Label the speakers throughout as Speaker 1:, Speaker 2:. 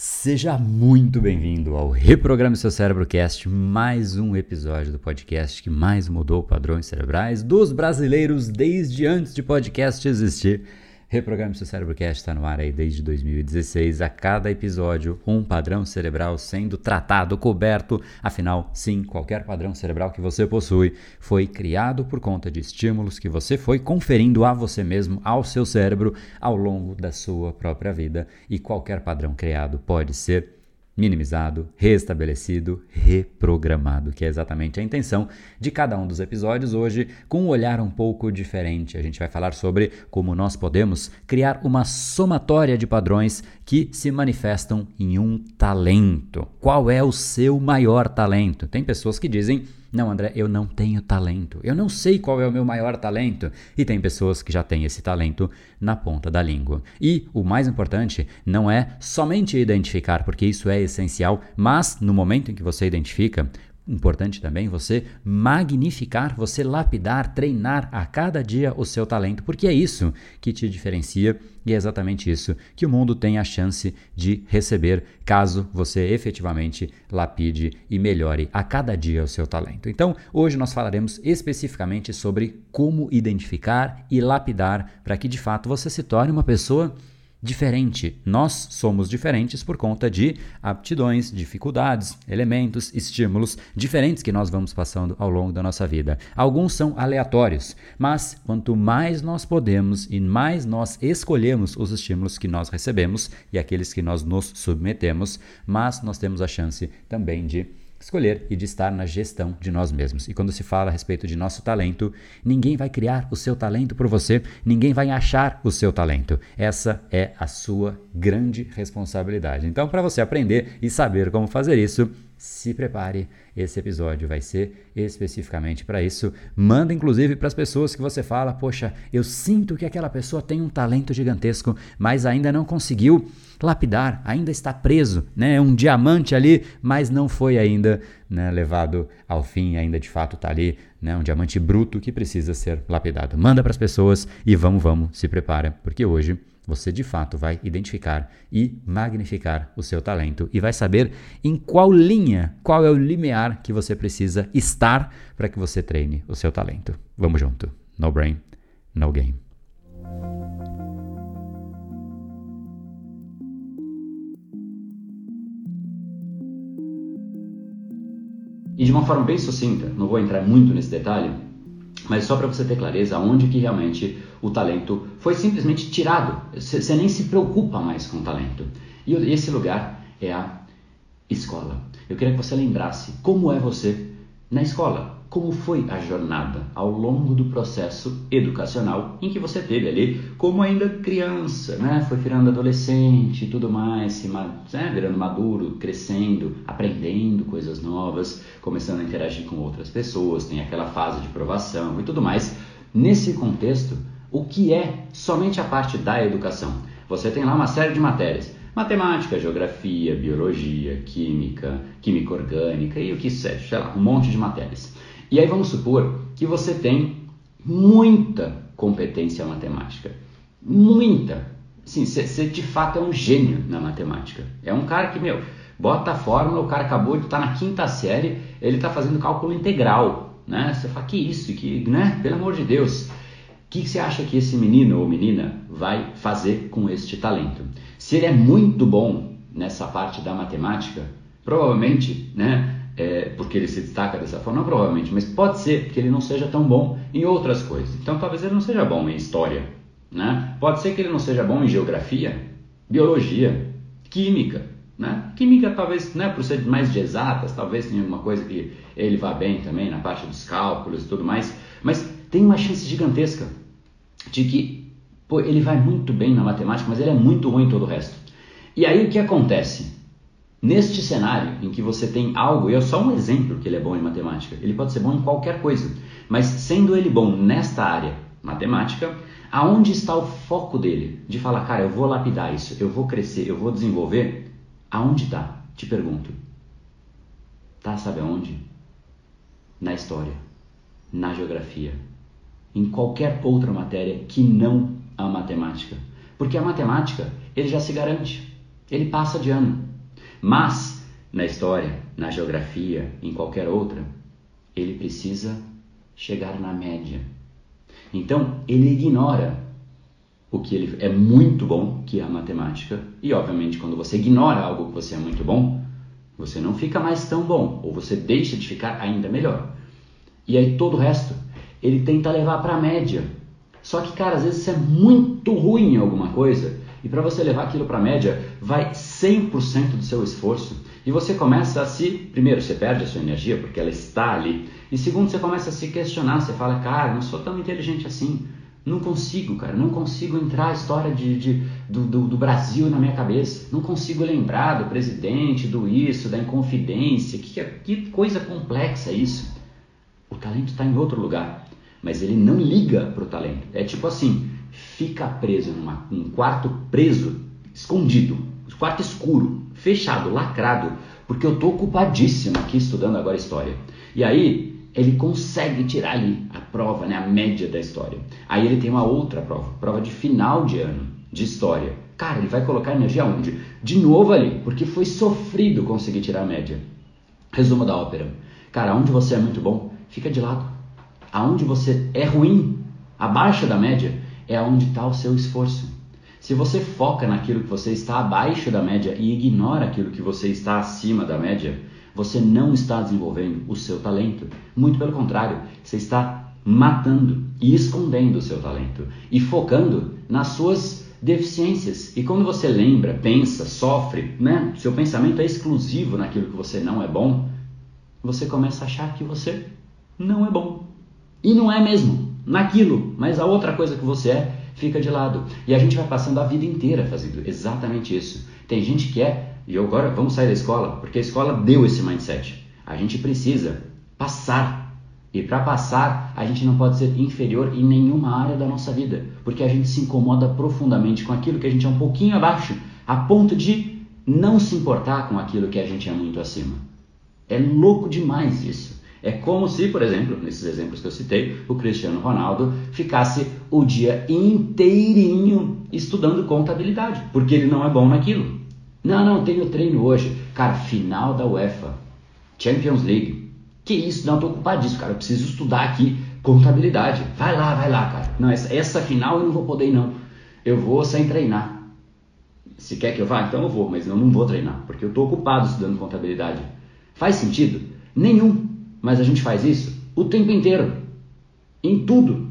Speaker 1: Seja muito bem-vindo ao Reprograme Seu Cérebro Cast, mais um episódio do podcast que mais mudou padrões cerebrais dos brasileiros desde antes de podcast existir. Reprograme seu cérebro cast está no ar aí desde 2016. A cada episódio, um padrão cerebral sendo tratado, coberto. Afinal, sim, qualquer padrão cerebral que você possui foi criado por conta de estímulos que você foi conferindo a você mesmo, ao seu cérebro, ao longo da sua própria vida. E qualquer padrão criado pode ser minimizado, restabelecido, reprogramado, que é exatamente a intenção de cada um dos episódios hoje, com um olhar um pouco diferente. A gente vai falar sobre como nós podemos criar uma somatória de padrões que se manifestam em um talento. Qual é o seu maior talento? Tem pessoas que dizem não, André, eu não tenho talento. Eu não sei qual é o meu maior talento. E tem pessoas que já têm esse talento na ponta da língua. E o mais importante não é somente identificar, porque isso é essencial, mas no momento em que você identifica, Importante também você magnificar, você lapidar, treinar a cada dia o seu talento, porque é isso que te diferencia e é exatamente isso que o mundo tem a chance de receber caso você efetivamente lapide e melhore a cada dia o seu talento. Então, hoje nós falaremos especificamente sobre como identificar e lapidar para que de fato você se torne uma pessoa diferente. Nós somos diferentes por conta de aptidões, dificuldades, elementos, estímulos diferentes que nós vamos passando ao longo da nossa vida. Alguns são aleatórios, mas quanto mais nós podemos e mais nós escolhemos os estímulos que nós recebemos e aqueles que nós nos submetemos, mais nós temos a chance também de escolher e de estar na gestão de nós mesmos. E quando se fala a respeito de nosso talento, ninguém vai criar o seu talento por você, ninguém vai achar o seu talento. Essa é a sua grande responsabilidade. Então, para você aprender e saber como fazer isso, se prepare, esse episódio vai ser especificamente para isso. Manda inclusive para as pessoas que você fala: Poxa, eu sinto que aquela pessoa tem um talento gigantesco, mas ainda não conseguiu lapidar, ainda está preso, né? É um diamante ali, mas não foi ainda né, levado ao fim, ainda de fato está ali, né? Um diamante bruto que precisa ser lapidado. Manda para as pessoas e vamos, vamos, se prepara, porque hoje você de fato vai identificar e magnificar o seu talento e vai saber em qual linha, qual é o limiar que você precisa estar para que você treine o seu talento. Vamos junto. No brain, no game. E de uma forma bem sucinta, não vou entrar muito nesse detalhe, mas só para você ter clareza onde que realmente o talento foi simplesmente tirado. Você nem se preocupa mais com o talento. E esse lugar é a escola. Eu queria que você lembrasse como é você na escola. Como foi a jornada ao longo do processo educacional em que você teve ali, como ainda criança, né? Foi virando adolescente e tudo mais, se, né? virando maduro, crescendo, aprendendo coisas novas, começando a interagir com outras pessoas, tem aquela fase de provação e tudo mais. Nesse contexto, o que é somente a parte da educação. Você tem lá uma série de matérias: matemática, geografia, biologia, química, química orgânica e o que seja, sei lá, um monte de matérias. E aí vamos supor que você tem muita competência matemática. Muita. Sim, você de fato é um gênio na matemática. É um cara que, meu, bota a fórmula, o cara acabou de estar tá na quinta série, ele está fazendo cálculo integral. Né? Você fala, que isso, que, né? Pelo amor de Deus. O que, que você acha que esse menino ou menina vai fazer com este talento? Se ele é muito bom nessa parte da matemática, provavelmente, né, é, porque ele se destaca dessa forma, provavelmente, mas pode ser que ele não seja tão bom em outras coisas. Então talvez ele não seja bom em história, né? Pode ser que ele não seja bom em geografia, biologia, química, né? Química talvez, né, por ser mais de exatas, talvez tenha alguma coisa que ele vá bem também na parte dos cálculos e tudo mais, mas tem uma chance gigantesca de que pô, ele vai muito bem na matemática, mas ele é muito ruim em todo o resto. E aí o que acontece? Neste cenário em que você tem algo, e é só um exemplo que ele é bom em matemática, ele pode ser bom em qualquer coisa, mas sendo ele bom nesta área, matemática, aonde está o foco dele? De falar, cara, eu vou lapidar isso, eu vou crescer, eu vou desenvolver, aonde está? Te pergunto. Tá, sabe aonde? Na história, na geografia, em qualquer outra matéria que não a matemática. Porque a matemática, ele já se garante. ele passa de ano. Mas na história, na geografia, em qualquer outra, ele precisa chegar na média. Então, ele ignora o que ele é muito bom, que é a matemática, e obviamente quando você ignora algo que você é muito bom, você não fica mais tão bom, ou você deixa de ficar ainda melhor. E aí todo o resto, ele tenta levar para a média. Só que, cara, às vezes você é muito ruim em alguma coisa, e para você levar aquilo para a média, vai 100% do seu esforço, e você começa a se, primeiro, você perde a sua energia porque ela está ali, e segundo, você começa a se questionar, você fala, cara, não sou tão inteligente assim. Não consigo, cara, não consigo entrar a história de, de do, do, do, Brasil na minha cabeça. Não consigo lembrar do presidente, do isso, da inconfidência. Que, que coisa complexa isso. O talento está em outro lugar, mas ele não liga para o talento. É tipo assim, fica preso numa, num quarto preso, escondido, quarto escuro, fechado, lacrado, porque eu estou ocupadíssimo aqui estudando agora história. E aí ele consegue tirar ali a prova, né, a média da história. Aí ele tem uma outra prova, prova de final de ano de história. Cara, ele vai colocar energia onde? De novo ali, porque foi sofrido conseguir tirar a média. Resumo da ópera. Cara, onde você é muito bom, fica de lado. Aonde você é ruim, abaixo da média, é onde está o seu esforço. Se você foca naquilo que você está abaixo da média e ignora aquilo que você está acima da média, você não está desenvolvendo o seu talento. Muito pelo contrário, você está matando e escondendo o seu talento e focando nas suas deficiências. E quando você lembra, pensa, sofre, né? Seu pensamento é exclusivo naquilo que você não é bom, você começa a achar que você não é bom. E não é mesmo naquilo, mas a outra coisa que você é fica de lado. E a gente vai passando a vida inteira fazendo exatamente isso. Tem gente que é e agora vamos sair da escola, porque a escola deu esse mindset. A gente precisa passar. E para passar, a gente não pode ser inferior em nenhuma área da nossa vida, porque a gente se incomoda profundamente com aquilo que a gente é um pouquinho abaixo, a ponto de não se importar com aquilo que a gente é muito acima. É louco demais isso. É como se, por exemplo, nesses exemplos que eu citei, o Cristiano Ronaldo ficasse o dia inteirinho estudando contabilidade, porque ele não é bom naquilo. Não, não, tenho treino hoje. Cara, final da UEFA, Champions League. Que isso? Não, tô ocupadíssimo, cara. Eu preciso estudar aqui contabilidade. Vai lá, vai lá, cara. Não, essa, essa final eu não vou poder ir, não. Eu vou sem treinar. Se quer que eu vá, então eu vou, mas eu não vou treinar, porque eu tô ocupado estudando contabilidade. Faz sentido? Nenhum. Mas a gente faz isso o tempo inteiro. Em tudo.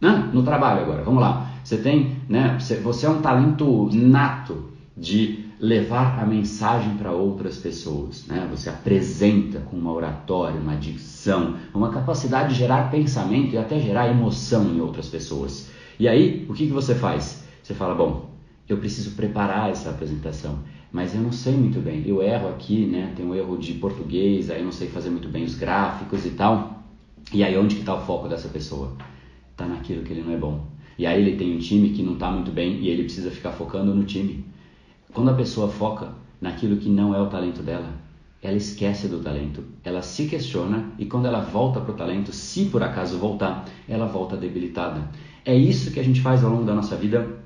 Speaker 1: Né? No trabalho agora, vamos lá. Você tem, né? Você é um talento nato de levar a mensagem para outras pessoas. Né? Você apresenta com uma oratória, uma dicção, uma capacidade de gerar pensamento e até gerar emoção em outras pessoas. E aí, o que, que você faz? Você fala, bom, eu preciso preparar essa apresentação, mas eu não sei muito bem. Eu erro aqui, né? Tem um erro de português, aí eu não sei fazer muito bem os gráficos e tal. E aí, onde que está o foco dessa pessoa? Está naquilo que ele não é bom. E aí ele tem um time que não está muito bem e ele precisa ficar focando no time. Quando a pessoa foca naquilo que não é o talento dela, ela esquece do talento, ela se questiona e quando ela volta para o talento, se por acaso voltar, ela volta debilitada. É isso que a gente faz ao longo da nossa vida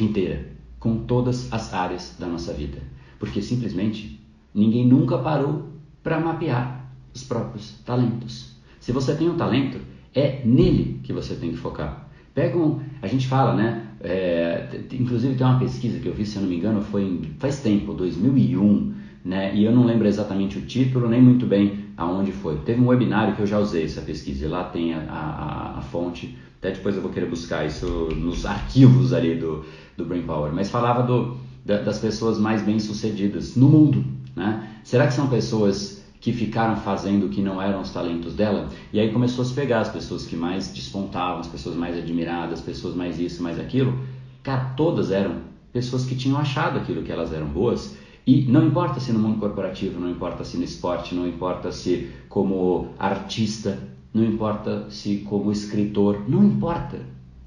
Speaker 1: inteira, com todas as áreas da nossa vida, porque simplesmente ninguém nunca parou para mapear os próprios talentos. Se você tem um talento, é nele que você tem que focar. Pega um, a gente fala, né? É, inclusive tem uma pesquisa que eu vi, se eu não me engano, foi em, faz tempo, 2001, né? E eu não lembro exatamente o título, nem muito bem aonde foi. Teve um webinário que eu já usei essa pesquisa, e lá tem a, a, a fonte. Até depois eu vou querer buscar isso nos arquivos ali do, do Brain Power. Mas falava do, da, das pessoas mais bem sucedidas no mundo, né? Será que são pessoas que ficaram fazendo o que não eram os talentos dela. E aí começou a se pegar as pessoas que mais despontavam, as pessoas mais admiradas, as pessoas mais isso, mais aquilo. Cara, todas eram pessoas que tinham achado aquilo que elas eram boas. E não importa se no mundo corporativo, não importa se no esporte, não importa se como artista, não importa se como escritor, não importa.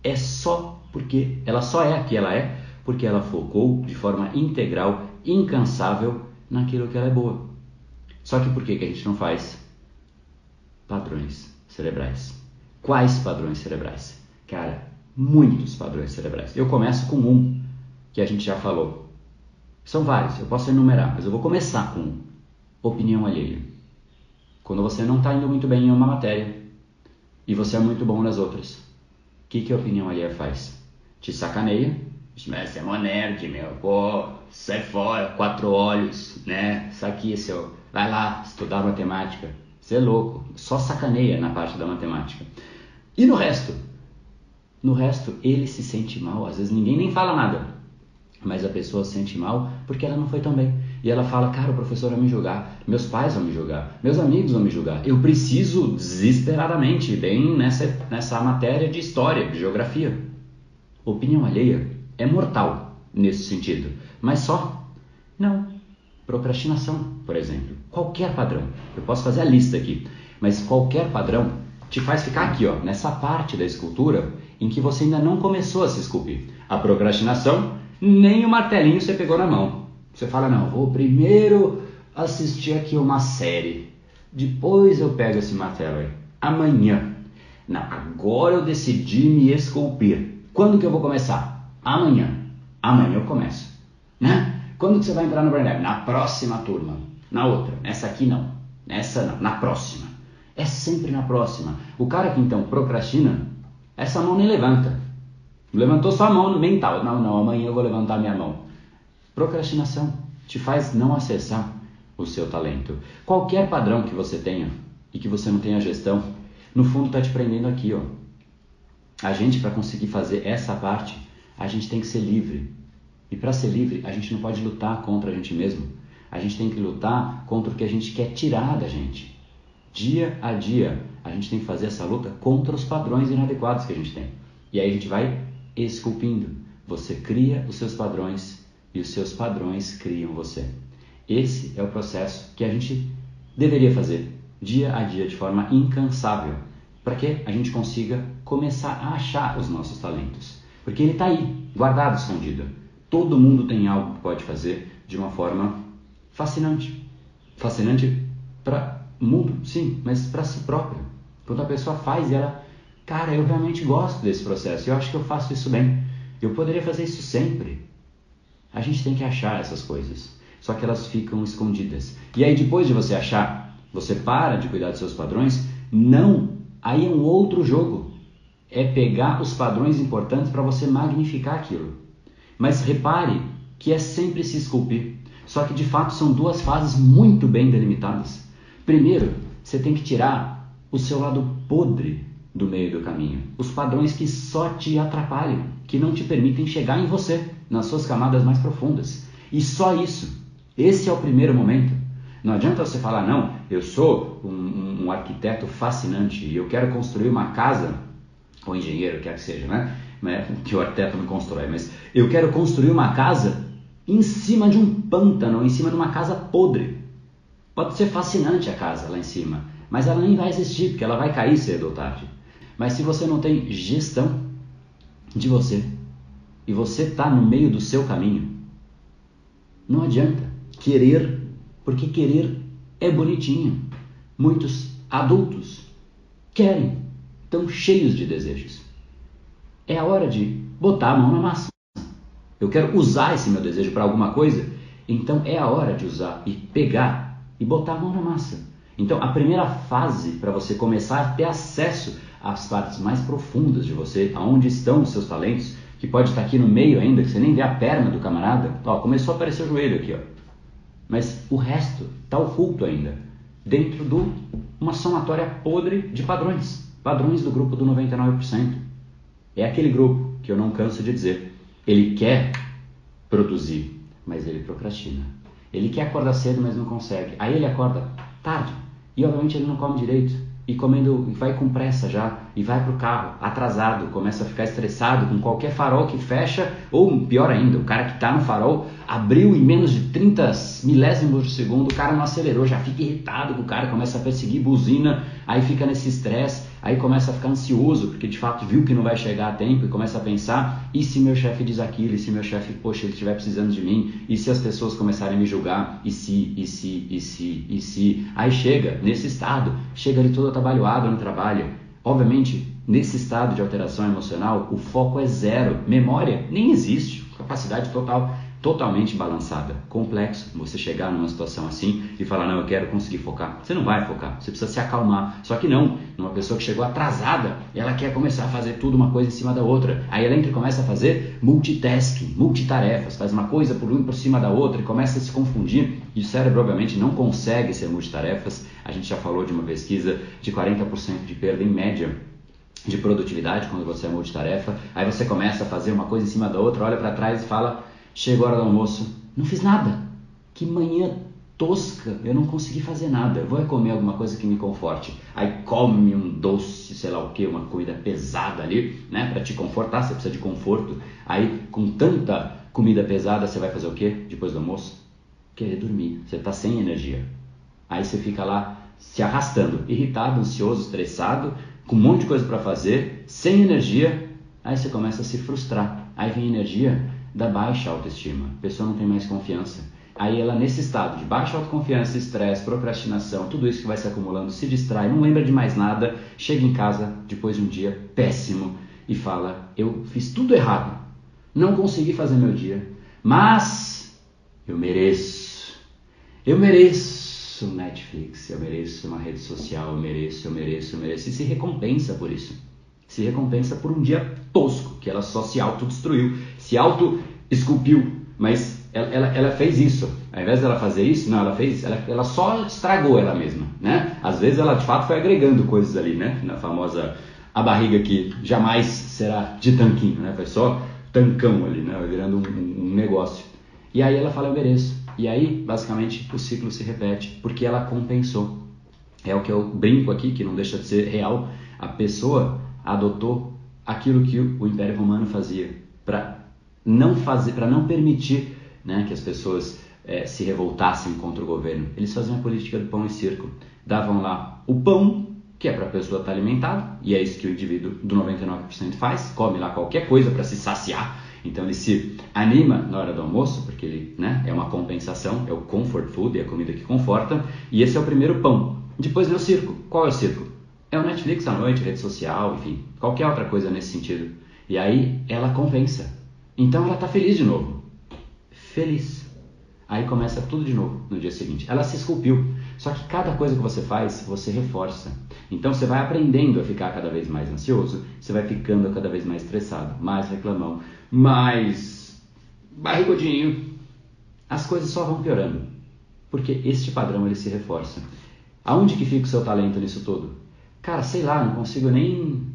Speaker 1: É só porque ela só é a que ela é, porque ela focou de forma integral, incansável naquilo que ela é boa. Só que por que, que a gente não faz padrões cerebrais? Quais padrões cerebrais? Cara, muitos padrões cerebrais. Eu começo com um que a gente já falou. São vários, eu posso enumerar, mas eu vou começar com opinião alheia. Quando você não está indo muito bem em uma matéria e você é muito bom nas outras, o que, que a opinião alheia faz? Te sacaneia, mas você é mó nerd, meu, pô, sai fora, quatro olhos, né? Isso aqui, seu, vai lá estudar matemática. Você é louco, só sacaneia na parte da matemática. E no resto? No resto, ele se sente mal, às vezes ninguém nem fala nada, mas a pessoa se sente mal porque ela não foi tão bem. E ela fala, cara, o professor vai me julgar, meus pais vão me julgar, meus amigos vão me julgar. Eu preciso desesperadamente bem nessa, nessa matéria de história, de geografia. Opinião alheia é mortal nesse sentido, mas só? Não. Procrastinação, por exemplo. Qualquer padrão. Eu posso fazer a lista aqui, mas qualquer padrão te faz ficar aqui, ó, nessa parte da escultura em que você ainda não começou a se esculpir. A procrastinação, nem o martelinho você pegou na mão. Você fala, não, vou primeiro assistir aqui uma série, depois eu pego esse martelo aí. Amanhã. Não, agora eu decidi me esculpir. Quando que eu vou começar? Amanhã. Amanhã eu começo. Né? Quando que você vai entrar no Brain Na próxima turma. Na outra. Nessa aqui não. Nessa não. Na próxima. É sempre na próxima. O cara que então procrastina, essa mão nem levanta. Levantou só a mão mental. Não, não, amanhã eu vou levantar minha mão. Procrastinação te faz não acessar o seu talento. Qualquer padrão que você tenha e que você não tenha gestão, no fundo está te prendendo aqui, ó. A gente para conseguir fazer essa parte, a gente tem que ser livre. E para ser livre, a gente não pode lutar contra a gente mesmo. A gente tem que lutar contra o que a gente quer tirar da gente. Dia a dia, a gente tem que fazer essa luta contra os padrões inadequados que a gente tem. E aí a gente vai esculpindo. Você cria os seus padrões e os seus padrões criam você. Esse é o processo que a gente deveria fazer dia a dia de forma incansável, para que a gente consiga começar a achar os nossos talentos. Porque ele está aí, guardado, escondido. Todo mundo tem algo que pode fazer de uma forma fascinante. Fascinante para o mundo, sim, mas para si próprio. Quando a pessoa faz e ela, cara, eu realmente gosto desse processo, eu acho que eu faço isso bem. Eu poderia fazer isso sempre. A gente tem que achar essas coisas, só que elas ficam escondidas. E aí depois de você achar, você para de cuidar dos seus padrões? Não, aí é um outro jogo. É pegar os padrões importantes para você magnificar aquilo. Mas repare que é sempre se esculpir. Só que de fato são duas fases muito bem delimitadas. Primeiro, você tem que tirar o seu lado podre do meio do caminho, os padrões que só te atrapalham, que não te permitem chegar em você nas suas camadas mais profundas. E só isso. Esse é o primeiro momento. Não adianta você falar, não, eu sou um, um arquiteto fascinante e eu quero construir uma casa, ou engenheiro, quer que seja, né? Que o arquiteto não constrói, mas eu quero construir uma casa em cima de um pântano, em cima de uma casa podre. Pode ser fascinante a casa lá em cima, mas ela nem vai existir, porque ela vai cair cedo ou tarde. Mas se você não tem gestão de você, e você está no meio do seu caminho, não adianta querer, porque querer é bonitinho. Muitos adultos querem, estão cheios de desejos. É a hora de botar a mão na massa. Eu quero usar esse meu desejo para alguma coisa, então é a hora de usar e pegar e botar a mão na massa. Então, a primeira fase para você começar a ter acesso às partes mais profundas de você, aonde estão os seus talentos, que pode estar aqui no meio ainda, que você nem vê a perna do camarada. Ó, começou a aparecer o joelho aqui, ó. Mas o resto está oculto ainda, dentro de uma somatória podre de padrões. Padrões do grupo do 99%. É aquele grupo que eu não canso de dizer. Ele quer produzir, mas ele procrastina. Ele quer acordar cedo, mas não consegue. Aí ele acorda tarde e obviamente ele não come direito e comendo, vai com pressa já, e vai para o carro atrasado, começa a ficar estressado com qualquer farol que fecha, ou pior ainda, o cara que está no farol abriu em menos de 30 milésimos de segundo, o cara não acelerou, já fica irritado com o cara, começa a perseguir, buzina, aí fica nesse estresse, aí começa a ficar ansioso, porque de fato viu que não vai chegar a tempo e começa a pensar, e se meu chefe diz aquilo, e se meu chefe, poxa, ele estiver precisando de mim, e se as pessoas começarem a me julgar, e se, e se, e se, e se, aí chega nesse estado, chega ali todo atabalhoado no trabalho, obviamente, nesse estado de alteração emocional, o foco é zero, memória nem existe, capacidade total totalmente balançada. Complexo você chegar numa situação assim e falar, não, eu quero conseguir focar. Você não vai focar, você precisa se acalmar. Só que não, numa pessoa que chegou atrasada, ela quer começar a fazer tudo uma coisa em cima da outra. Aí ela entra e começa a fazer multitasking, multitarefas, faz uma coisa por um por cima da outra e começa a se confundir. E o cérebro, obviamente, não consegue ser multitarefas. A gente já falou de uma pesquisa de 40% de perda em média de produtividade quando você é multitarefa. Aí você começa a fazer uma coisa em cima da outra, olha para trás e fala Chega a hora do almoço, não fiz nada. Que manhã tosca, eu não consegui fazer nada. Eu vou comer alguma coisa que me conforte. Aí come um doce, sei lá o que, uma comida pesada ali, né, para te confortar. Você precisa de conforto. Aí com tanta comida pesada, você vai fazer o que depois do almoço? Querer dormir. Você está sem energia. Aí você fica lá se arrastando, irritado, ansioso, estressado, com um monte de coisa para fazer, sem energia. Aí você começa a se frustrar. Aí vem energia da baixa autoestima. A pessoa não tem mais confiança. Aí ela, nesse estado de baixa autoconfiança, estresse, procrastinação, tudo isso que vai se acumulando, se distrai, não lembra de mais nada, chega em casa depois de um dia péssimo e fala: Eu fiz tudo errado, não consegui fazer meu dia, mas eu mereço. Eu mereço Netflix, eu mereço uma rede social, eu mereço, eu mereço, eu mereço. E se recompensa por isso. Se recompensa por um dia tosco, que ela só se autodestruiu se auto-esculpiu, mas ela, ela, ela, fez isso. Ao invés dela fazer isso, não, ela fez, ela, ela só estragou ela mesma, né? Às vezes ela de fato foi agregando coisas ali, né? Na famosa a barriga que jamais será de tanquinho, né? Foi só tancão ali, né? Virando um, um negócio. E aí ela fala, eu mereço. E aí, basicamente, o ciclo se repete, porque ela compensou. É o que eu brinco aqui, que não deixa de ser real. A pessoa adotou aquilo que o Império Romano fazia para não fazer, para não permitir né, que as pessoas é, se revoltassem contra o governo. Eles faziam a política do pão e circo. Davam lá o pão, que é para a pessoa estar tá alimentada, e é isso que o indivíduo do 99% faz, come lá qualquer coisa para se saciar. Então ele se anima na hora do almoço, porque ele né, é uma compensação, é o comfort food, é a comida que conforta, e esse é o primeiro pão. Depois vem o circo. Qual é o circo? É o Netflix à noite, rede social, enfim, qualquer outra coisa nesse sentido. E aí ela compensa. Então ela está feliz de novo. Feliz. Aí começa tudo de novo no dia seguinte. Ela se esculpiu. Só que cada coisa que você faz, você reforça. Então você vai aprendendo a ficar cada vez mais ansioso, você vai ficando cada vez mais estressado, mais reclamão, mais barrigudinho. As coisas só vão piorando. Porque este padrão ele se reforça. Aonde que fica o seu talento nisso tudo? Cara, sei lá, não consigo nem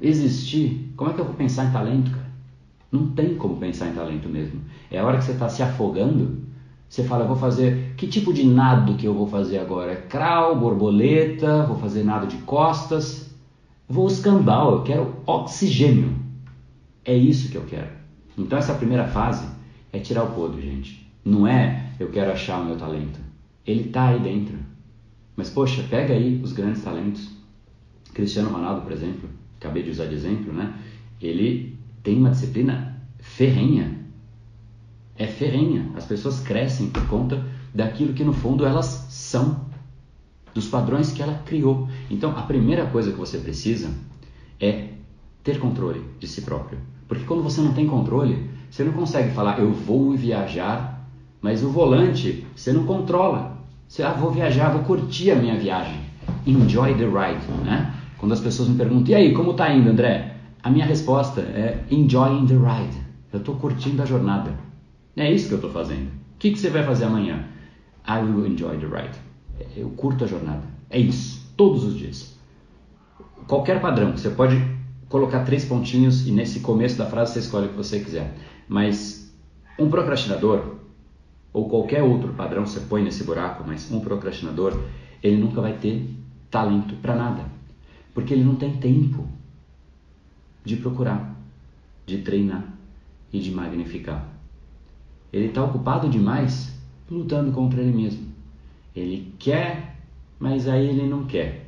Speaker 1: existir. Como é que eu vou pensar em talento, cara? Não tem como pensar em talento mesmo. É a hora que você está se afogando, você fala, vou fazer, que tipo de nado que eu vou fazer agora? É crawl, borboleta, vou fazer nado de costas, vou escambau, eu quero oxigênio. É isso que eu quero. Então essa primeira fase é tirar o podre, gente. Não é eu quero achar o meu talento. Ele está aí dentro. Mas poxa, pega aí os grandes talentos. Cristiano Ronaldo, por exemplo, acabei de usar de exemplo, né? Ele tem uma disciplina ferrenha. É ferrenha. As pessoas crescem por conta daquilo que no fundo elas são, dos padrões que ela criou. Então, a primeira coisa que você precisa é ter controle de si próprio. Porque quando você não tem controle, você não consegue falar eu vou viajar, mas o volante você não controla. Você ah, vou viajar, vou curtir a minha viagem. Enjoy the ride, né? Quando as pessoas me perguntam, e aí, como tá indo, André? A minha resposta é enjoying the ride. Eu estou curtindo a jornada. É isso que eu estou fazendo. O que, que você vai fazer amanhã? I will enjoy the ride. Eu curto a jornada. É isso. Todos os dias. Qualquer padrão. Você pode colocar três pontinhos e nesse começo da frase você escolhe o que você quiser. Mas um procrastinador, ou qualquer outro padrão você põe nesse buraco, mas um procrastinador, ele nunca vai ter talento para nada. Porque ele não tem tempo de procurar, de treinar e de magnificar. Ele está ocupado demais lutando contra ele mesmo. Ele quer, mas aí ele não quer.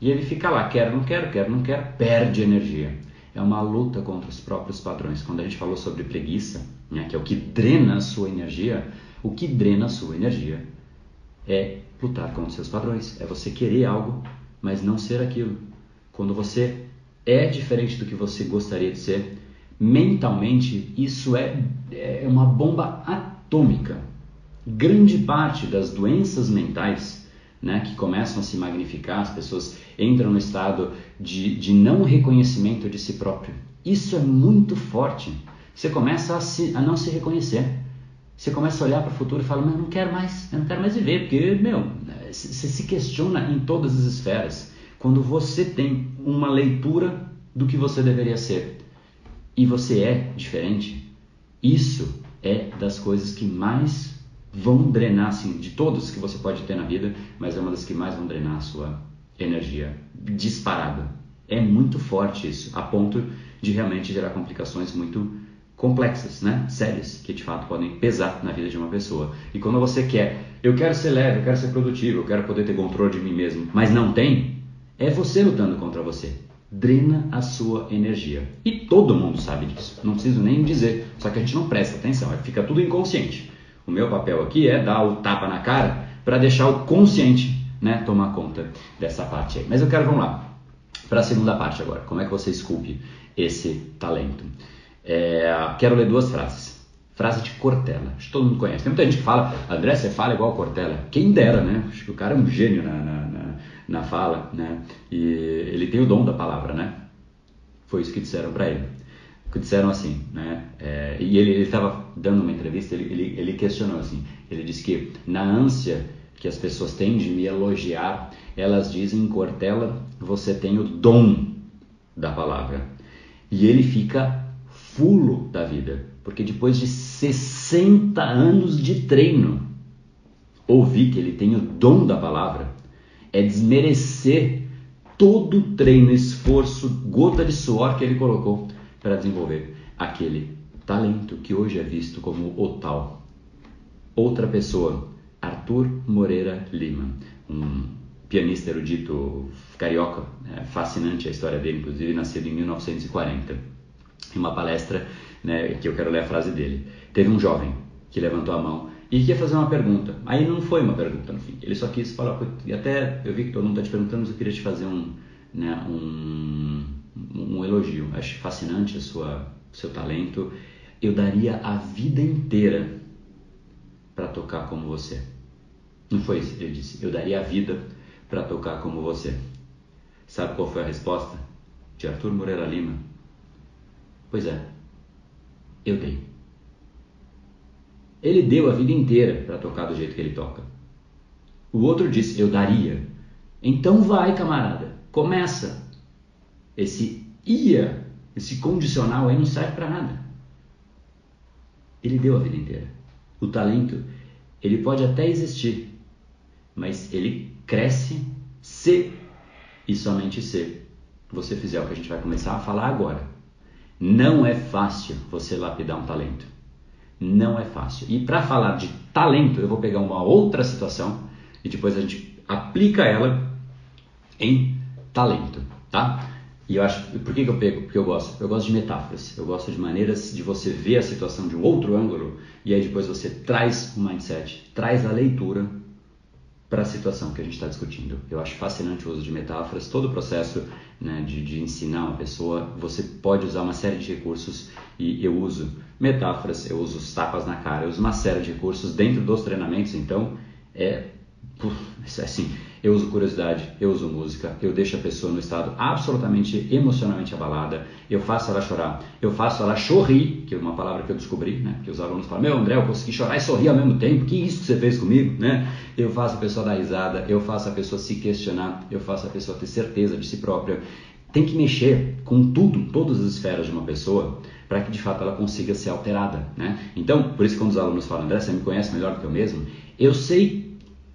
Speaker 1: E ele fica lá, quero, não quero, quero, não quero, perde energia. É uma luta contra os próprios padrões. Quando a gente falou sobre preguiça, né, que é o que drena a sua energia, o que drena a sua energia é lutar contra os seus padrões. É você querer algo, mas não ser aquilo. Quando você é diferente do que você gostaria de ser, mentalmente, isso é, é uma bomba atômica. Grande parte das doenças mentais né, que começam a se magnificar, as pessoas entram no estado de, de não reconhecimento de si próprio. Isso é muito forte. Você começa a, se, a não se reconhecer. Você começa a olhar para o futuro e fala, mas eu não quero mais, eu não quero mais viver, porque, meu, você se questiona em todas as esferas. Quando você tem uma leitura do que você deveria ser e você é diferente, isso é das coisas que mais vão drenar, assim, de todos que você pode ter na vida, mas é uma das que mais vão drenar a sua energia disparada. É muito forte isso, a ponto de realmente gerar complicações muito complexas, né? Sérias, que de fato podem pesar na vida de uma pessoa. E quando você quer, eu quero ser leve, eu quero ser produtivo, eu quero poder ter controle de mim mesmo, mas não tem, é você lutando contra você. Drena a sua energia. E todo mundo sabe disso. Não preciso nem dizer. Só que a gente não presta atenção. Fica tudo inconsciente. O meu papel aqui é dar o tapa na cara para deixar o consciente né, tomar conta dessa parte aí. Mas eu quero, vamos lá, para a segunda parte agora. Como é que você esculpe esse talento? É, quero ler duas frases. Frase de Cortella. Acho que todo mundo conhece. Tem muita gente que fala, André, você fala igual Cortella. Quem dera, né? Acho que o cara é um gênio na, na, na, na fala, né? E ele tem o dom da palavra, né? Foi isso que disseram para ele. Que disseram assim, né? É, e ele estava dando uma entrevista, ele, ele, ele questionou assim. Ele disse que na ânsia que as pessoas têm de me elogiar, elas dizem em Cortella, você tem o dom da palavra. E ele fica fulo da vida, porque depois de 60 anos de treino, ouvir que ele tem o dom da palavra é desmerecer todo o treino, esforço, gota de suor que ele colocou para desenvolver aquele talento que hoje é visto como o tal. Outra pessoa, Arthur Moreira Lima, um pianista erudito carioca, é fascinante a história dele, inclusive nascido em 1940 em uma palestra, né, que eu quero ler a frase dele. Teve um jovem que levantou a mão e queria fazer uma pergunta. Aí não foi uma pergunta no fim. Ele só quis falar, e até eu vi que todo mundo está te perguntando, mas eu queria te fazer um, né, um, um elogio. Acho fascinante a sua seu talento. Eu daria a vida inteira para tocar como você. Não foi isso, ele disse. Eu daria a vida para tocar como você. Sabe qual foi a resposta de Arthur Moreira Lima? Pois é, eu dei. Ele deu a vida inteira para tocar do jeito que ele toca. O outro disse: Eu daria. Então vai, camarada, começa. Esse ia, esse condicional aí não serve para nada. Ele deu a vida inteira. O talento, ele pode até existir, mas ele cresce se e somente se você fizer o que a gente vai começar a falar agora. Não é fácil você lapidar um talento. Não é fácil. E para falar de talento, eu vou pegar uma outra situação e depois a gente aplica ela em talento, tá? E eu acho, por que, que eu pego? Porque eu gosto. Eu gosto de metáforas. Eu gosto de maneiras de você ver a situação de um outro ângulo e aí depois você traz o mindset, traz a leitura para a situação que a gente está discutindo. Eu acho fascinante o uso de metáforas, todo o processo né, de, de, ensinar uma pessoa, você pode usar uma série de recursos e eu uso metáforas, eu uso os tapas na cara, eu uso uma série de recursos dentro dos treinamentos, então é, é assim, eu uso curiosidade, eu uso música, eu deixo a pessoa no estado absolutamente emocionalmente abalada, eu faço ela chorar, eu faço ela sorrir, que é uma palavra que eu descobri, né? Que os alunos falam, meu André, eu consegui chorar e sorrir ao mesmo tempo, que isso que você fez comigo, né? Eu faço a pessoa dar risada, eu faço a pessoa se questionar, eu faço a pessoa ter certeza de si própria. Tem que mexer com tudo, todas as esferas de uma pessoa, para que de fato ela consiga ser alterada, né? Então, por isso quando os alunos falam, André, você me conhece melhor do que eu mesmo, eu sei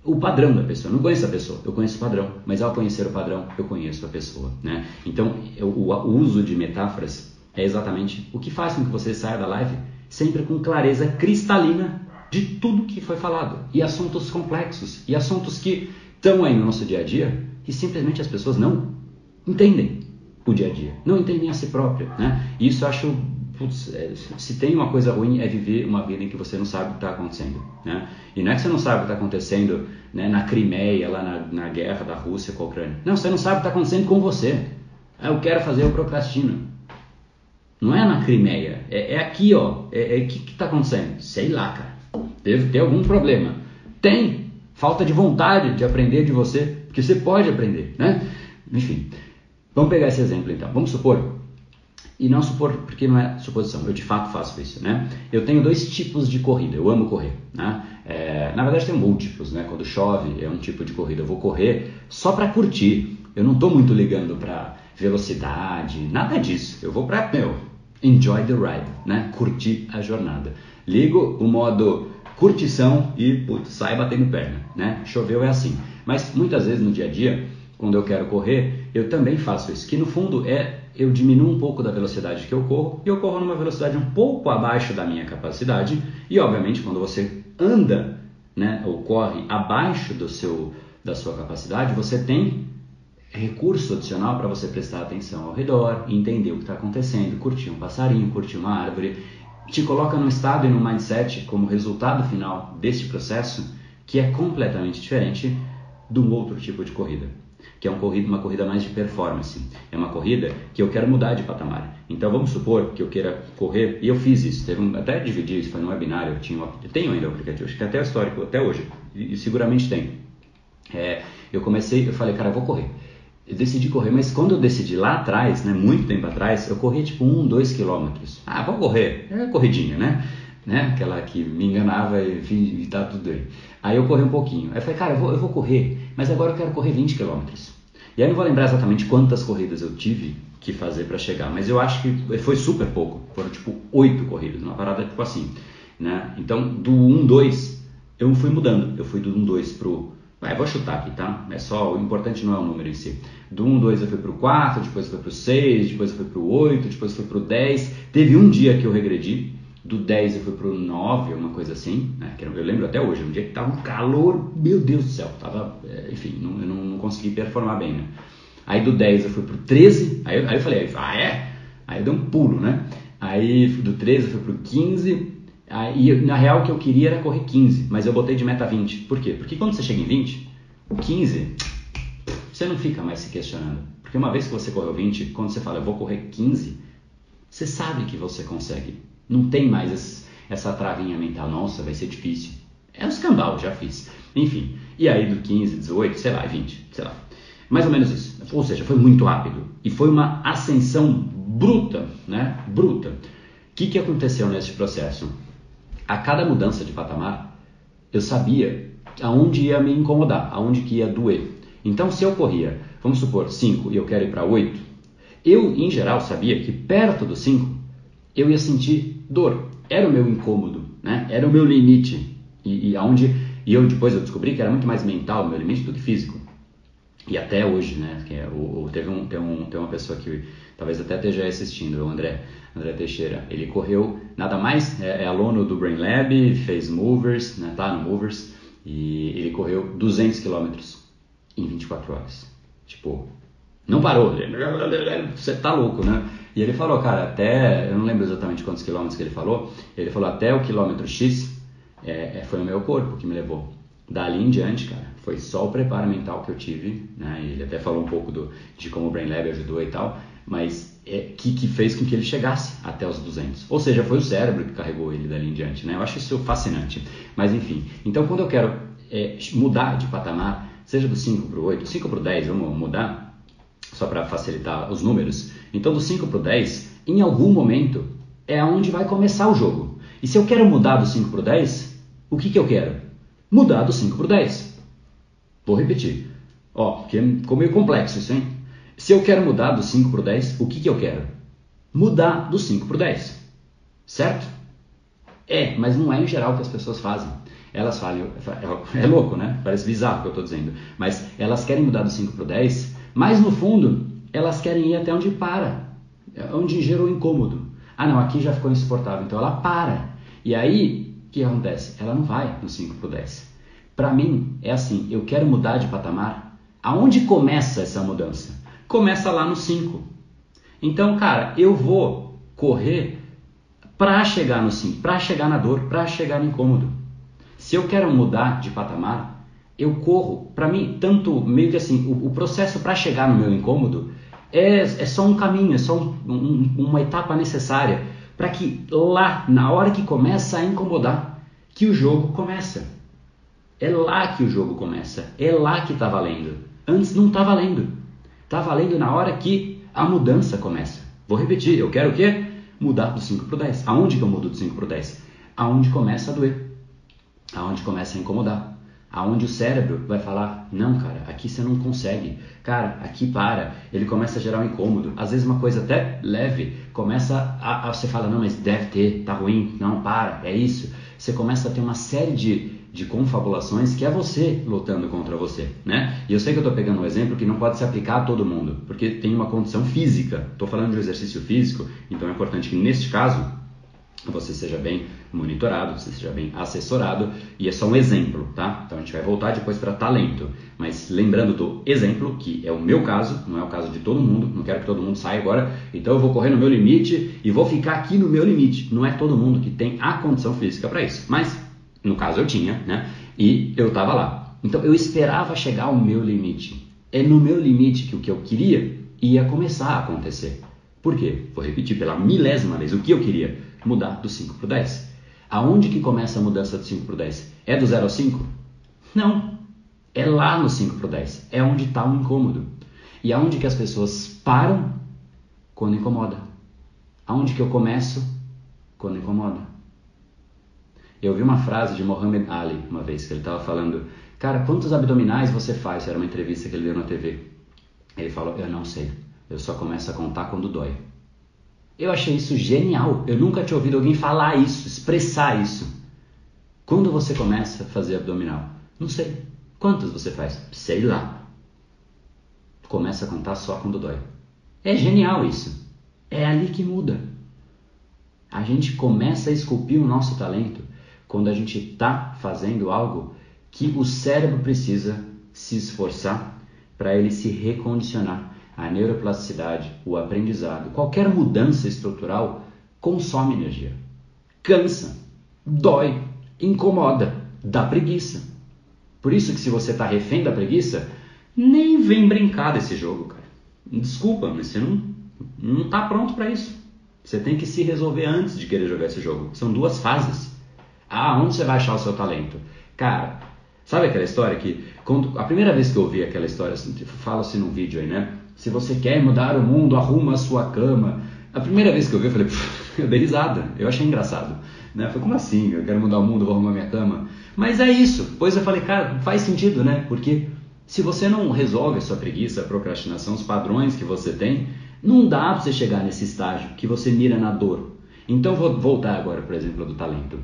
Speaker 1: o padrão da pessoa. Eu não conheço a pessoa, eu conheço o padrão. Mas ao conhecer o padrão, eu conheço a pessoa. Né? Então, eu, o, o, uso de metáforas é exatamente o que faz com que você saia da live sempre com clareza cristalina de tudo que foi falado. E assuntos complexos, e assuntos que estão aí no nosso dia a dia e simplesmente as pessoas não entendem o dia a dia, não entendem a si própria. Né? E isso eu acho putz, é, se tem uma coisa ruim é viver uma vida em que você não sabe o que está acontecendo, né? E não é que você não sabe o que está acontecendo né, na Crimeia, lá na, na, guerra da Rússia com a Ucrânia. Não, você não sabe o que está acontecendo com você. É, eu quero fazer, eu procrastino. Não é na Crimeia. É, é aqui, ó. É o é, que está acontecendo? Sei lá, cara. Deve ter algum problema. Tem. Falta de vontade de aprender de você. Porque você pode aprender, né? Enfim. Vamos pegar esse exemplo então. Vamos supor e não supor, porque não é suposição, eu de fato faço isso, né? Eu tenho dois tipos de corrida, eu amo correr, né? É, na verdade tem múltiplos, né? Quando chove é um tipo de corrida, eu vou correr só para curtir, eu não estou muito ligando para velocidade, nada disso, eu vou para, meu, enjoy the ride, né? Curtir a jornada. Ligo o modo curtição e, putz, sai batendo perna, né? Choveu é assim. Mas muitas vezes no dia a dia, quando eu quero correr, eu também faço isso, que no fundo é eu diminuo um pouco da velocidade que eu corro e eu corro numa velocidade um pouco abaixo da minha capacidade. E obviamente, quando você anda, né, ou corre abaixo do seu da sua capacidade, você tem recurso adicional para você prestar atenção ao redor, entender o que está acontecendo, curtir um passarinho, curtir uma árvore, te coloca num estado e num mindset como resultado final deste processo que é completamente diferente de um outro tipo de corrida que é um corrida, uma corrida mais de performance. É uma corrida que eu quero mudar de patamar. Então vamos supor que eu queira correr, e eu fiz isso, teve um, até dividi isso, foi no webinar, eu tinha eu tenho ainda o aplicativo, acho que até histórico, até hoje, e, seguramente tem. É, eu comecei, eu falei, cara, eu vou correr. Eu decidi correr, mas quando eu decidi lá atrás, né, muito tempo atrás, eu corria tipo um, dois quilômetros. Ah, vou correr, é corridinha, né? Né? Aquela que me enganava e, e tá tudo aí. Aí eu corri um pouquinho. Aí eu falei, cara, eu vou, eu vou correr, mas agora eu quero correr 20 km. E aí não vou lembrar exatamente quantas corridas eu tive que fazer para chegar, mas eu acho que foi super pouco. Foram tipo oito corridas, uma parada tipo assim, né? Então do 1, 2 eu fui mudando. Eu fui do 1, 2 pro Vai, vou chutar aqui, tá? É só, o importante não é o número em si. Do 1, 2 eu fui pro 4, depois eu fui pro 6, depois eu fui pro 8, depois eu fui pro 10. Teve um dia que eu regredi, do 10 eu fui pro 9, uma coisa assim, né? eu lembro até hoje, um dia que tava um calor, meu Deus do céu, tava, é, enfim, não, eu não, não consegui performar bem, né? Aí do 10 eu fui pro 13, aí, aí eu falei, ah é? Aí eu dei um pulo, né? Aí do 13 eu fui pro 15, aí na real o que eu queria era correr 15, mas eu botei de meta 20. Por quê? Porque quando você chega em 20, 15, você não fica mais se questionando. Porque uma vez que você correu 20, quando você fala eu vou correr 15, você sabe que você consegue. Não tem mais esse, essa travinha mental, nossa, vai ser difícil. É um escambau, já fiz. Enfim, e aí do 15, 18, sei lá, 20, sei lá. Mais ou menos isso. Ou seja, foi muito rápido. E foi uma ascensão bruta, né? Bruta. O que, que aconteceu nesse processo? A cada mudança de patamar, eu sabia aonde ia me incomodar, aonde que ia doer. Então, se eu corria, vamos supor, 5 e eu quero ir para 8, eu, em geral, sabia que perto do 5 eu ia sentir dor. Era o meu incômodo, né? Era o meu limite. E, e aonde e eu depois eu descobri que era muito mais mental o meu limite do que físico. E até hoje, né? Que é, o, o, teve um, tem, um, tem uma pessoa que talvez até esteja assistindo, o André, André Teixeira. Ele correu nada mais, é, é aluno do Brain Lab, fez Movers, né? Tá no Movers. E ele correu 200 quilômetros em 24 horas. Tipo, não parou. Você tá louco, né? E ele falou, cara, até, eu não lembro exatamente quantos quilômetros que ele falou, ele falou até o quilômetro X é, é, foi o meu corpo que me levou. Dali em diante, cara, foi só o preparo mental que eu tive, né? Ele até falou um pouco do, de como o Brain Lab ajudou e tal, mas é, que, que fez com que ele chegasse até os 200. Ou seja, foi o cérebro que carregou ele dali em diante, né? Eu acho isso fascinante. Mas enfim, então quando eu quero é, mudar de patamar, seja do 5 para o 8, 5 para o 10, vamos mudar, só para facilitar os números, então, do 5 para o 10, em algum momento, é onde vai começar o jogo. E se eu quero mudar do 5 para o 10, o que, que eu quero? Mudar do 5 para o 10. Vou repetir. Ó, porque ficou meio complexo isso, hein? Se eu quero mudar do 5 para o 10, o que, que eu quero? Mudar do 5 para o 10. Certo? É, mas não é em geral o que as pessoas fazem. Elas falam, é, louco, né? Parece bizarro o que eu estou dizendo. Mas elas querem mudar do 5 para o 10, mas no fundo elas querem ir até onde para, onde gerou incômodo. Ah, não, aqui já ficou insuportável, então ela para. E aí, o que acontece? Ela não vai no 5 para o 10. Para mim, é assim: eu quero mudar de patamar. Aonde começa essa mudança? Começa lá no 5. Então, cara, eu vou correr para chegar no 5, para chegar na dor, para chegar no incômodo. Se eu quero mudar de patamar, eu corro. Para mim, tanto meio que assim, o, o processo para chegar no meu incômodo É, é só um caminho, é só um, um, uma etapa necessária para que lá, na hora que começa a incomodar, que o jogo começa. É lá que o jogo começa. É lá que está valendo. Antes não está valendo. Está valendo na hora que a mudança começa. Vou repetir, eu quero o quê? Mudar do 5 para o 10. Aonde que eu mudo do 5 para o 10? Aonde começa a doer. Aonde começa a incomodar aonde o cérebro vai falar, não, cara, aqui você não consegue, cara, aqui para, ele começa a gerar um incômodo, às vezes uma coisa até leve, começa a, a, você fala, não, mas deve ter, tá ruim, não, para, é isso, você começa a ter uma série de, de confabulações que é você lutando contra você, né? E eu sei que eu estou pegando um exemplo que não pode se aplicar a todo mundo, porque tem uma condição física, estou falando de um exercício físico, então é importante que neste caso você seja bem monitorado, você seja bem assessorado e é só um exemplo, tá? Então a gente vai voltar depois para talento, mas lembrando do exemplo, que é o meu caso, não é o caso de todo mundo, não quero que todo mundo saia agora, então eu vou correr no meu limite e vou ficar aqui no meu limite. Não é todo mundo que tem a condição física para isso, mas no caso eu tinha, né? E eu estava lá. Então eu esperava chegar ao meu limite. É no meu limite que o que eu queria ia começar a acontecer. Por quê? Vou repetir pela milésima vez o que eu queria mudar do 5 para o 10. Aonde que começa a mudança do 5 para o 10? É do 0 ao 5? Não. É lá no 5 para o 10. É onde está o incômodo. E aonde que as pessoas param? Quando incomoda. Aonde que eu começo? Quando incomoda. Eu vi uma frase de Muhammad Ali uma vez que ele estava falando, cara, quantos abdominais você faz? Era uma entrevista que ele deu na TV. Ele falou, eu não sei. Eu só começo a contar quando dói. Eu achei isso genial. Eu nunca tinha ouvido alguém falar isso, expressar isso. Quando você começa a fazer abdominal? Não sei. Quantos você faz? Sei lá. Começa a contar só quando dói. É genial isso. É ali que muda. A gente começa a esculpir o nosso talento quando a gente está fazendo algo que o cérebro precisa se esforçar para ele se recondicionar a neuroplasticidade, o aprendizado, qualquer mudança estrutural consome energia. Cansa, dói, incomoda, dá preguiça. Por isso que se você está refém da preguiça, nem vem brincar desse jogo, cara. Desculpa, mas você não não está pronto para isso. Você tem que se resolver antes de querer jogar esse jogo. São duas fases. Ah, onde você vai achar o seu talento? Cara, sabe aquela história que quando, a primeira vez que eu ouvi aquela história, fala-se num vídeo aí, né? Se você quer mudar o mundo, arruma a sua cama. A primeira vez que eu vi, eu falei, eu dei risada. Eu achei engraçado. Né? Foi como assim? Eu quero mudar o mundo, vou arrumar minha cama. Mas é isso. Pois eu falei, cara, faz sentido, né? Porque se você não resolve a sua preguiça, a procrastinação, os padrões que você tem, não dá para você chegar nesse estágio que você mira na dor. Então vou voltar agora, por exemplo, do talento.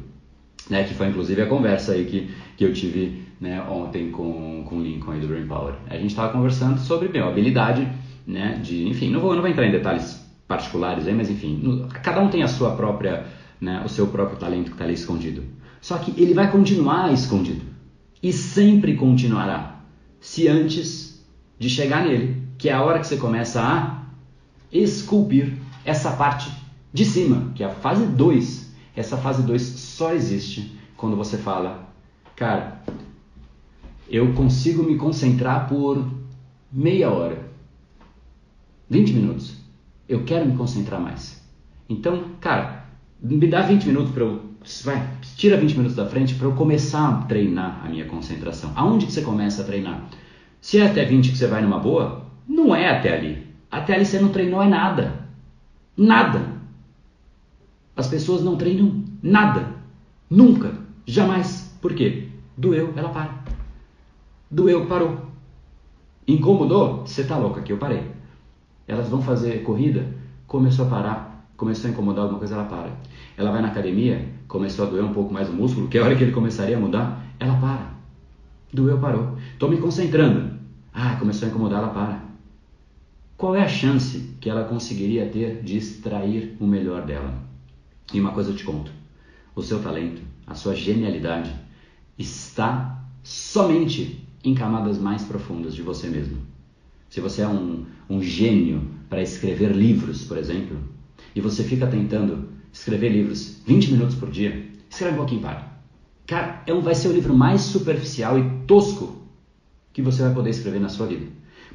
Speaker 1: Né, que foi inclusive a conversa aí que, que eu tive né, ontem com, com o Lincoln aí do Brain Power. A gente estava conversando sobre meu, habilidade né? De, enfim, não vou, não vou entrar em detalhes particulares aí, mas enfim, no, cada um tem a sua própria, né, o seu próprio talento que está ali escondido. Só que ele vai continuar escondido e sempre continuará, se antes de chegar nele, que é a hora que você começa a esculpir essa parte de cima, que é a fase 2. Essa fase 2 só existe quando você fala, cara, eu consigo me concentrar por meia hora 20 minutos. Eu quero me concentrar mais. Então, cara, me dá 20 minutos para eu. Vai, tira 20 minutos da frente para eu começar a treinar a minha concentração. Aonde que você começa a treinar? Se é até 20 que você vai numa boa, não é até ali. Até ali você não treinou é nada. Nada. As pessoas não treinam nada. Nunca. Jamais. Por quê? Doeu, ela para. Doeu, parou. Incomodou? Você tá louco aqui, eu parei. Elas vão fazer corrida, começou a parar, começou a incomodar alguma coisa, ela para. Ela vai na academia, começou a doer um pouco mais o músculo, que é a hora que ele começaria a mudar, ela para. Doeu, parou. Estou me concentrando. Ah, começou a incomodar, ela para. Qual é a chance que ela conseguiria ter de extrair o melhor dela? E uma coisa eu te conto: o seu talento, a sua genialidade está somente em camadas mais profundas de você mesmo. Se você é um, um gênio para escrever livros, por exemplo, e você fica tentando escrever livros 20 minutos por dia, escreve um pouquinho, para. Cara, é um, vai ser o livro mais superficial e tosco que você vai poder escrever na sua vida.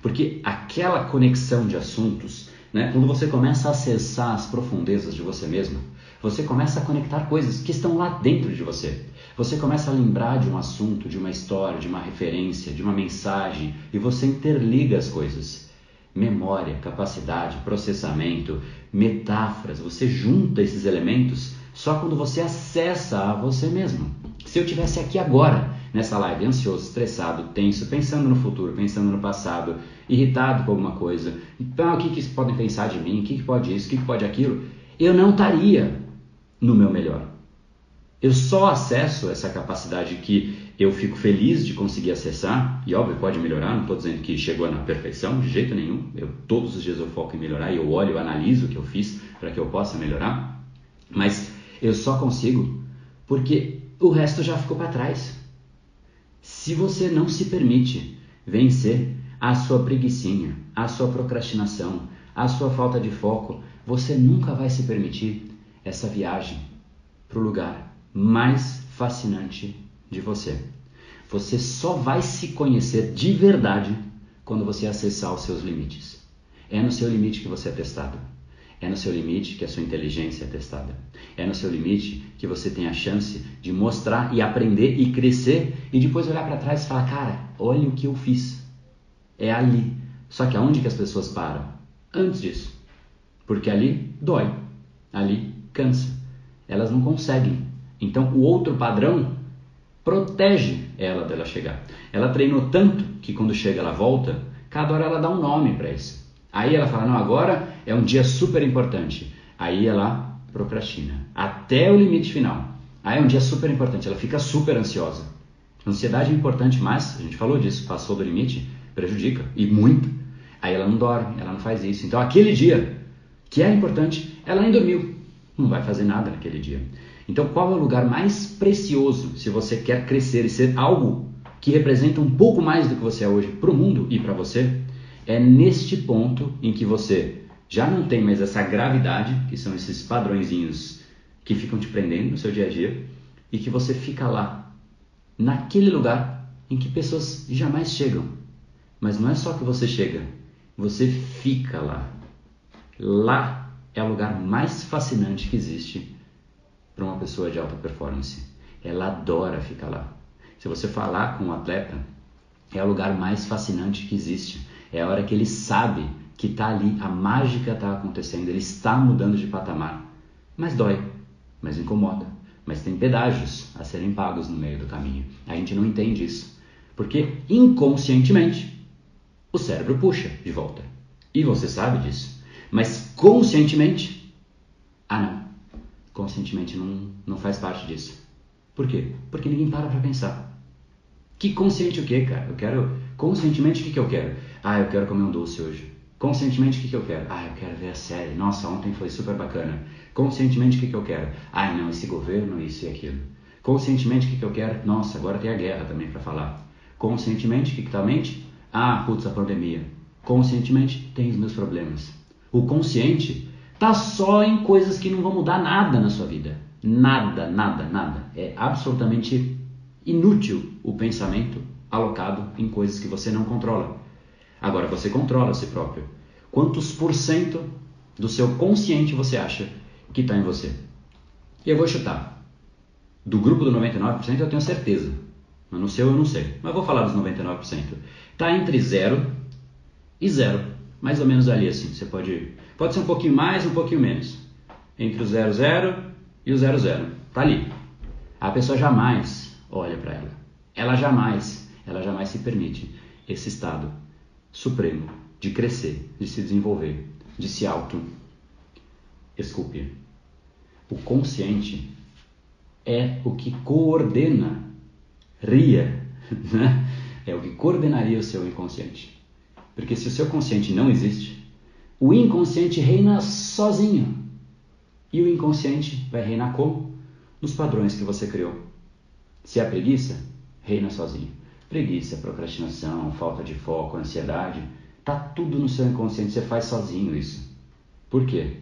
Speaker 1: Porque aquela conexão de assuntos, né, quando você começa a acessar as profundezas de você mesmo, você começa a conectar coisas que estão lá dentro de você. Você começa a lembrar de um assunto, de uma história, de uma referência, de uma mensagem e você interliga as coisas. Memória, capacidade, processamento, metáforas, você junta esses elementos só quando você acessa a você mesmo. Se eu tivesse aqui agora, nessa live, ansioso, estressado, tenso, pensando no futuro, pensando no passado, irritado com alguma coisa, então o que, que podem pensar de mim, o que, que pode isso, o que, que pode aquilo, eu não estaria no meu melhor. Eu só acesso essa capacidade que eu fico feliz de conseguir acessar, e óbvio, pode melhorar, não estou dizendo que chegou na perfeição, de jeito nenhum. Eu, todos os dias eu foco em melhorar, e eu olho, eu analiso o que eu fiz para que eu possa melhorar, mas eu só consigo porque o resto já ficou para trás. Se você não se permite vencer a sua preguiçinha, a sua procrastinação, a sua falta de foco, você nunca vai se permitir essa viagem para o lugar mais fascinante de você. Você só vai se conhecer de verdade quando você acessar os seus limites. É no seu limite que você é testado. É no seu limite que a sua inteligência é testada. É no seu limite que você tem a chance de mostrar e aprender e crescer e depois olhar para trás e falar: cara, olha o que eu fiz. É ali. Só que aonde que as pessoas param? Antes disso. Porque ali dói. Ali cansa. Elas não conseguem. Então o outro padrão protege ela dela chegar. Ela treinou tanto que quando chega ela volta, cada hora ela dá um nome para isso. Aí ela fala: Não, agora é um dia super importante. Aí ela procrastina até o limite final. Aí é um dia super importante, ela fica super ansiosa. Ansiedade é importante, mas a gente falou disso, passou do limite, prejudica e muito. Aí ela não dorme, ela não faz isso. Então aquele dia que é importante, ela nem dormiu. Não vai fazer nada naquele dia. Então qual é o lugar mais precioso se você quer crescer e ser algo que representa um pouco mais do que você é hoje para o mundo e para você? É neste ponto em que você já não tem mais essa gravidade, que são esses padrõezinhos que ficam te prendendo no seu dia a dia, e que você fica lá, naquele lugar em que pessoas jamais chegam. Mas não é só que você chega, você fica lá. Lá é o lugar mais fascinante que existe para uma pessoa de alta performance. Ela adora ficar lá. Se você falar com um atleta, é o lugar mais fascinante que existe é a hora que ele sabe que está ali, a mágica está acontecendo, ele está mudando de patamar. Mas dói, mas incomoda, mas tem pedágios a serem pagos no meio do caminho. A gente não entende isso, porque inconscientemente o cérebro puxa de volta. E você sabe disso. Mas conscientemente, ah não, conscientemente não, não faz parte disso. Por quê? Porque ninguém para para pensar. Que consciente o quê, cara? Eu quero. Conscientemente o que, que eu quero? Ah, eu quero comer um doce hoje. Conscientemente, o que, que eu quero? Ah, eu quero ver a série. Nossa, ontem foi super bacana. Conscientemente, o que, que eu quero? Ah, não, esse governo, isso e aquilo. Conscientemente, o que, que eu quero? Nossa, agora tem a guerra também para falar. Conscientemente, o que, que tá a mente? Ah, putz, a pandemia. Conscientemente, tem os meus problemas. O consciente tá só em coisas que não vão mudar nada na sua vida. Nada, nada, nada. É absolutamente inútil o pensamento alocado em coisas que você não controla. Agora você controla a si próprio. Quantos por cento do seu consciente você acha que está em você? E eu vou chutar. Do grupo do 99% eu tenho certeza. Mas no seu eu não sei. Mas vou falar dos 99%. Está entre 0 e 0. Mais ou menos ali assim. Você pode. Pode ser um pouquinho mais, um pouquinho menos. Entre o 0, 0 e o 0, 0. Está ali. A pessoa jamais olha para ela. Ela jamais, ela jamais se permite esse estado supremo de crescer, de se desenvolver, de se auto esculpir. O consciente é o que coordena, ria, né? é o que coordenaria o seu inconsciente. Porque se o seu consciente não existe, o inconsciente reina sozinho. E o inconsciente vai reinar como? Nos padrões que você criou. Se é preguiça, reina sozinho. Preguiça, procrastinação, falta de foco, ansiedade, tá tudo no seu inconsciente, você faz sozinho isso. Por quê?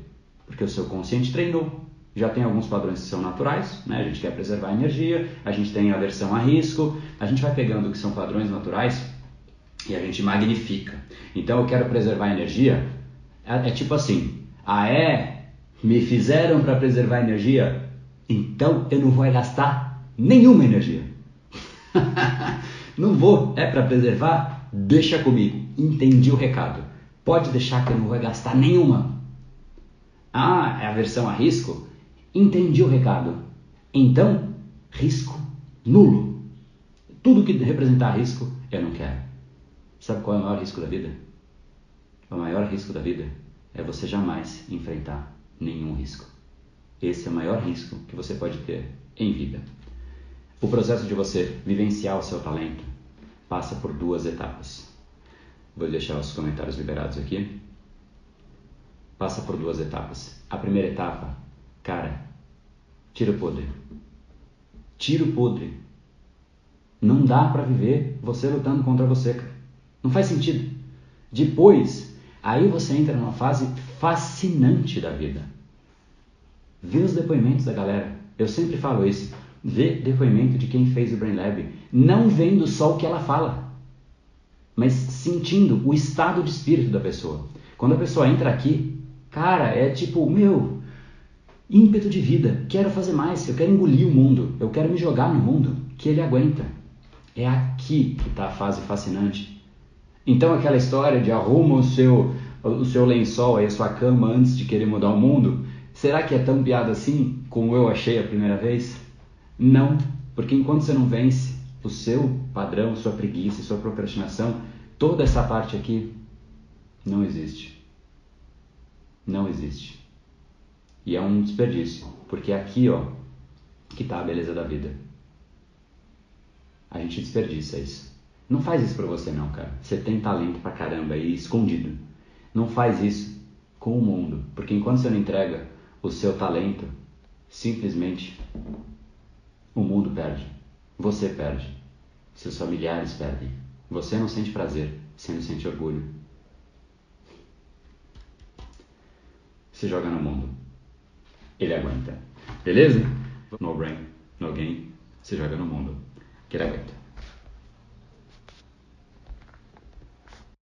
Speaker 1: Porque o seu consciente treinou. Já tem alguns padrões que são naturais, né? A gente quer preservar a energia, a gente tem aversão a risco, a gente vai pegando o que são padrões naturais e a gente magnifica. Então eu quero preservar a energia. É, é tipo assim: ah, é? Me fizeram para preservar energia? Então eu não vou gastar nenhuma energia. não vou, é para preservar? Deixa comigo. Entendi o recado. Pode deixar que eu não vou gastar nenhuma. Ah, é a versão a risco? Entendi o recado. Então, risco nulo. Tudo que representar risco, eu não quero. Sabe qual é o maior risco da vida? O maior risco da vida é você jamais enfrentar nenhum risco. Esse é o maior risco que você pode ter em vida. O processo de você vivenciar o seu talento passa por duas etapas. Vou deixar os comentários liberados aqui. Passa por duas etapas. A primeira etapa, cara, tira o podre. Tira o podre. Não dá para viver você lutando contra você, cara. Não faz sentido. Depois, aí você entra numa fase fascinante da vida. Vê os depoimentos da galera. Eu sempre falo isso. Vê depoimento de quem fez o Brain Lab. Não vendo só o que ela fala, mas sentindo o estado de espírito da pessoa. Quando a pessoa entra aqui, cara, é tipo, meu, ímpeto de vida. Quero fazer mais, eu quero engolir o mundo, eu quero me jogar no mundo que ele aguenta. É aqui que está a fase fascinante. Então aquela história de arruma o seu, o seu lençol, aí, a sua cama antes de querer mudar o mundo, será que é tão piada assim como eu achei a primeira vez? Não, porque enquanto você não vence o seu padrão, sua preguiça, sua procrastinação, toda essa parte aqui não existe. Não existe. E é um desperdício, porque é aqui, ó, que está a beleza da vida. A gente desperdiça isso. Não faz isso pra você não, cara. Você tem talento pra caramba aí escondido. Não faz isso com o mundo, porque enquanto você não entrega o seu talento, simplesmente o mundo perde. Você perde. Seus familiares perdem. Você não sente prazer, você não sente orgulho. Você joga no mundo. Ele aguenta. Beleza? No brain, no game. Você joga no mundo. Que ele aguenta.